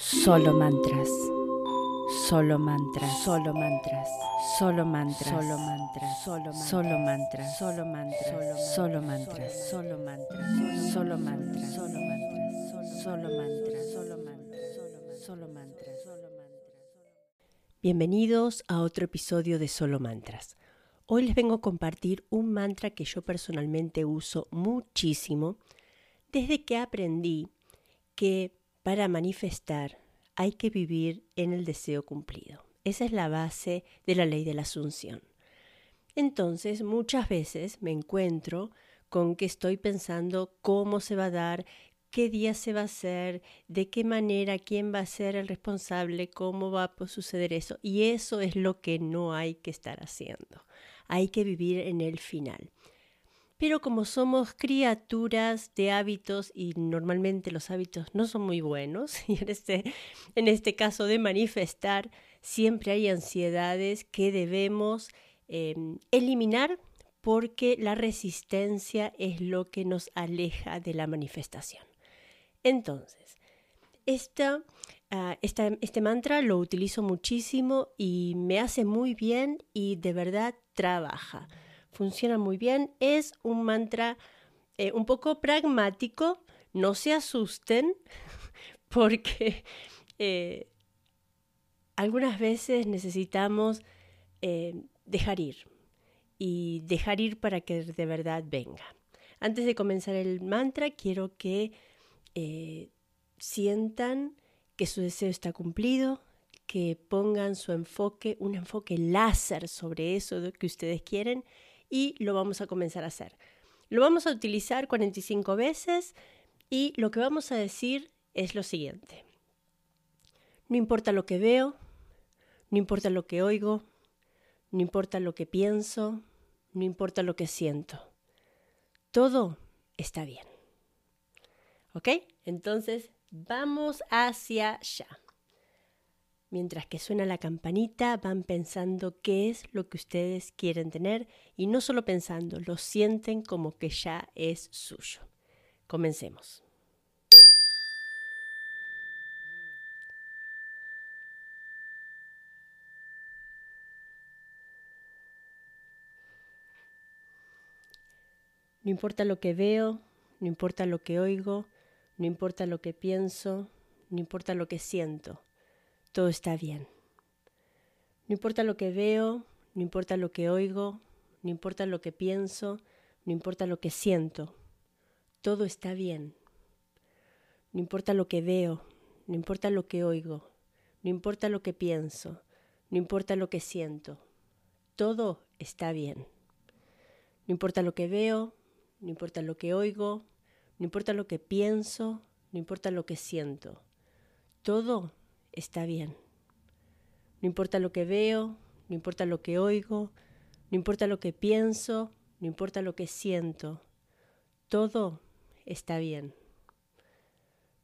Solo mantras. Solo mantras. Solo mantras. Solo mantras. Solo mantras. Solo mantras. Solo mantras. Solo mantras. Solo mantras. Solo mantras. Solo mantras. Solo mantras. Solo mantras. Solo mantras. Solo mantras. Bienvenidos a otro episodio de Solo Mantras. Hoy les vengo a compartir un mantra que yo personalmente uso muchísimo desde que aprendí que para manifestar hay que vivir en el deseo cumplido. Esa es la base de la ley de la asunción. Entonces, muchas veces me encuentro con que estoy pensando cómo se va a dar, qué día se va a hacer, de qué manera, quién va a ser el responsable, cómo va a suceder eso. Y eso es lo que no hay que estar haciendo. Hay que vivir en el final pero como somos criaturas de hábitos y normalmente los hábitos no son muy buenos, y en este, en este caso de manifestar, siempre hay ansiedades que debemos em, eliminar porque la resistencia es lo que nos aleja de la manifestación. Entonces, ah, este mantra lo utilizo muchísimo y me hace muy bien y de verdad trabaja funciona muy bien. Es un mantra eh, un poco pragmático, no se asusten porque eh, algunas veces necesitamos eh, dejar ir y dejar ir para que de verdad venga. Antes de comenzar el mantra, quiero que sientan que su deseo está cumplido, que pongan su enfoque, un enfoque láser sobre eso que ustedes quieren y lo vamos a comenzar a hacer. Lo vamos a utilizar 45 veces y lo que vamos a decir es lo siguiente. No importa lo que veo, no importa lo que oigo, no importa lo que pienso, no importa lo que siento. Todo está bien. ¿Ok? Entonces, vamos hacia allá. Mientras que suena la campanita, van pensando qué es lo que ustedes quieren tener y no solo pensando, lo sienten como que ya es suyo. Comencemos. No importa lo que veo, no importa lo que oigo, no importa lo que pienso, no importa lo que siento todo está bien. No importa lo que veo, no importa lo que oigo, no importa lo que pienso, no importa lo que siento, todo está bien. No importa lo que veo, no importa lo que oigo, no importa lo que pienso, no importa lo que siento, todo está bien. No importa lo que veo, no importa lo que oigo, no importa lo que pienso, no importa lo que siento, todo está bien. No importa lo que veo, no importa lo que oigo, no importa lo que pienso, no importa lo que siento, todo está bien.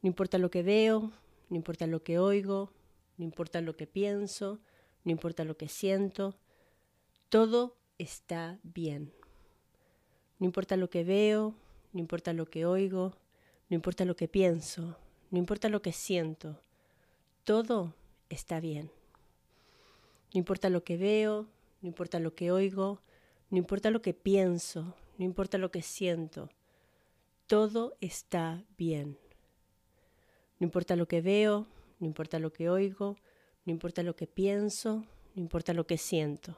No importa lo que veo, no importa lo que oigo, no importa lo que pienso, no importa lo que siento, todo está bien. No importa lo que veo, no importa lo que oigo, no importa lo que pienso, no importa lo que siento, todo está bien. No importa lo que veo, no importa lo que oigo, no importa lo que pienso, no importa lo que siento, todo está bien. No importa lo que veo, no importa lo que oigo, no importa lo que pienso, no importa lo que siento,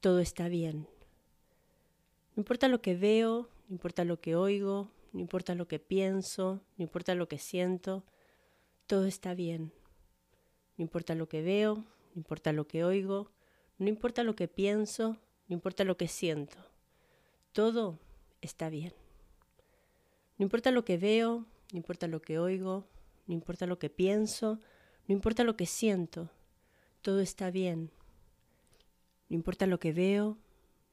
todo está bien. No importa lo que veo, no importa lo que oigo, no importa lo que pienso, no importa lo que siento, todo está bien. No importa lo que veo, no importa lo que oigo, no importa lo que pienso, no importa lo que siento. Todo está bien. No importa lo que veo, no importa lo que oigo, no importa lo que pienso, no importa lo que siento. Todo está bien. No importa lo que veo,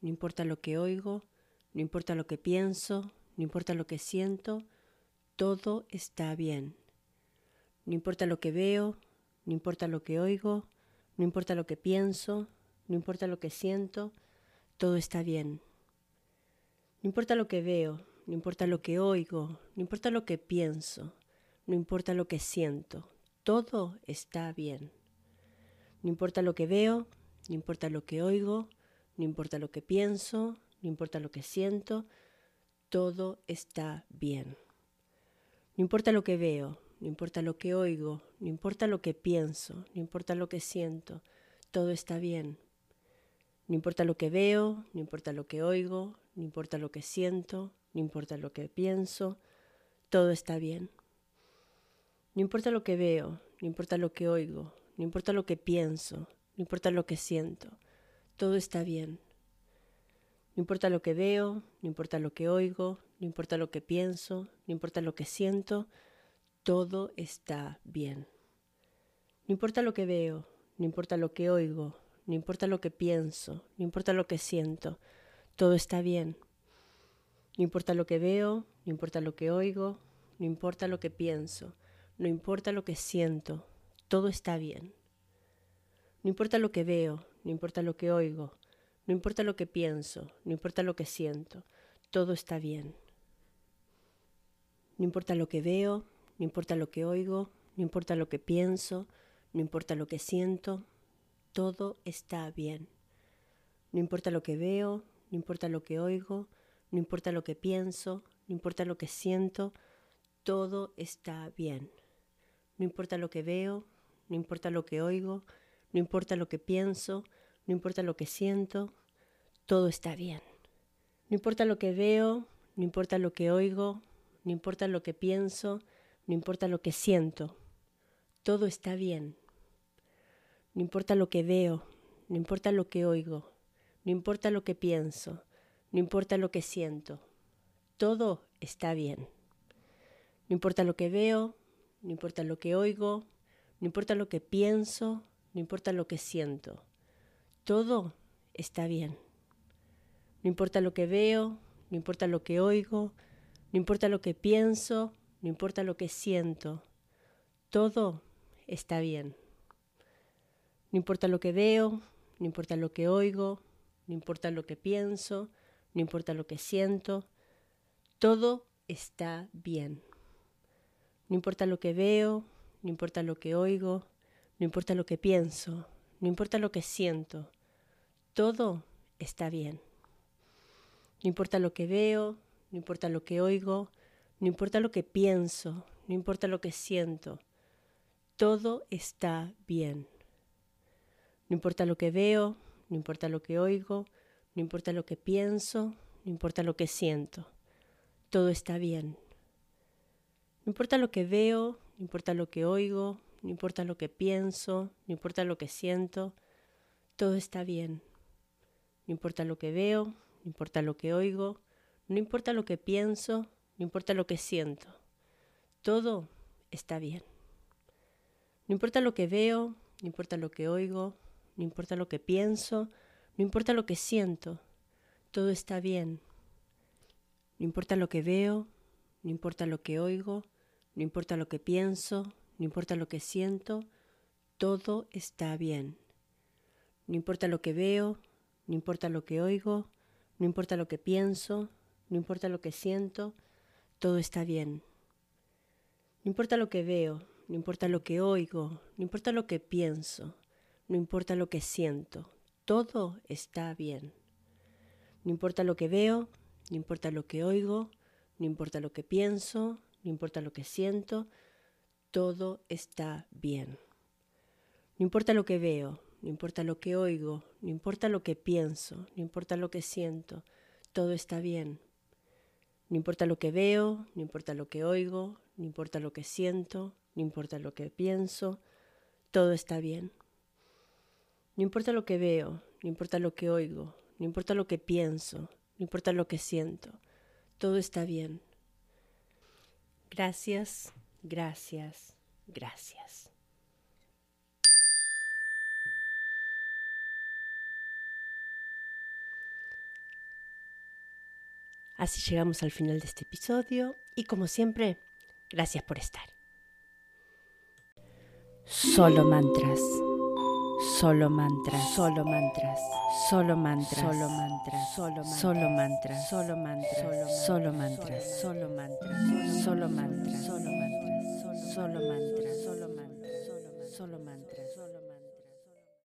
no importa lo que oigo, no importa lo que pienso, no importa lo que siento, todo está bien. No importa lo que veo, no importa lo que oigo, no importa lo que pienso, no importa lo que siento, todo está bien. No importa lo que veo, no importa lo que oigo, no importa lo que pienso, no importa lo que siento, todo está bien. No importa lo que veo, no importa lo que oigo, no importa lo que pienso, no importa lo que siento, todo está bien. No importa lo que veo, no importa lo que oigo, no importa lo que pienso, no importa lo que siento, todo está bien. No importa lo que veo, no importa lo que oigo, no importa lo que siento, no importa lo que pienso, todo está bien. No importa lo que veo, no importa lo que oigo, no importa lo que pienso, no importa lo que siento, todo está bien. No importa lo que veo, no importa lo que oigo, no importa lo que pienso, no importa lo que siento, todo está bien. No importa lo que veo, no importa lo que oigo, no importa lo que pienso, no importa lo que siento, todo está bien. No importa lo que veo, no importa lo que oigo, no importa lo que pienso, no importa lo que siento, todo está bien. No importa lo que veo, no importa lo que oigo, no importa lo que pienso, no importa lo que siento, todo está bien. No importa lo que veo, no importa lo que oigo, no importa lo que pienso, no importa lo que siento, todo está bien. No importa lo que veo, no importa lo que oigo, no importa lo que pienso, no importa lo que siento, todo está bien. No importa lo que veo, no importa lo que oigo, no importa lo que pienso, no importa lo que siento, todo está bien. No importa lo que veo, no importa lo que oigo, no importa lo que pienso, no importa lo que siento, todo está bien. No importa lo que veo, no importa lo que oigo, no importa lo que pienso, no importa lo que siento, todo está bien. No importa lo que veo, no importa lo que oigo, no importa lo que pienso, no importa lo que siento, todo está bien. No importa lo que veo, no importa lo que oigo, no importa lo que pienso, no importa lo que siento, todo está bien. No importa lo que veo, no importa lo que oigo, no importa lo que pienso, no importa lo que siento, todo está bien. No importa lo que veo, no importa lo que oigo, no importa lo que pienso, no importa lo que siento, todo está bien. No importa lo que veo, no importa lo que oigo, no importa lo que pienso, no importa lo que siento, todo está bien. No importa lo que veo, no importa lo que oigo, no importa lo que pienso, no importa lo que siento, todo está bien. No importa lo que veo, no importa lo que oigo, no importa lo que pienso, no importa lo que siento, todo está bien. No importa lo que veo, no importa lo que oigo, no importa lo que pienso, no importa lo que siento, todo está bien. No importa lo que veo, no importa lo que oigo, no importa lo que pienso, no importa lo que siento, todo está bien. No importa lo que veo, no importa lo que oigo, no importa lo que pienso, no importa lo que siento, todo está bien. No importa lo que veo, no importa lo que oigo, no importa lo que pienso, no importa lo que siento, todo está bien. No importa lo que veo, no importa lo que oigo, no importa lo que pienso, no importa lo que siento, todo está bien. No importa lo que veo, no importa lo que oigo, no importa lo que pienso, no importa lo que siento, todo está bien. No importa lo que veo, no importa lo que oigo, no importa lo que pienso, no importa lo que siento, todo está bien. No importa lo que veo, no importa lo que oigo, no importa lo que siento, no importa lo que pienso, todo está bien. No importa lo que veo, no importa lo que oigo, no importa lo que pienso, no importa lo que siento, todo está bien. Gracias, gracias, gracias. Así llegamos al final de este episodio y como siempre, gracias por estar. Solo mantras. Solo mantras. Solo mantras. Solo mantras. Solo mantras. Solo mantras. Solo mantras. Solo mantras. Solo mantras. Solo mantras. Solo mantras. Solo mantras. Solo mantras. Solo mantras. solo mantras, solo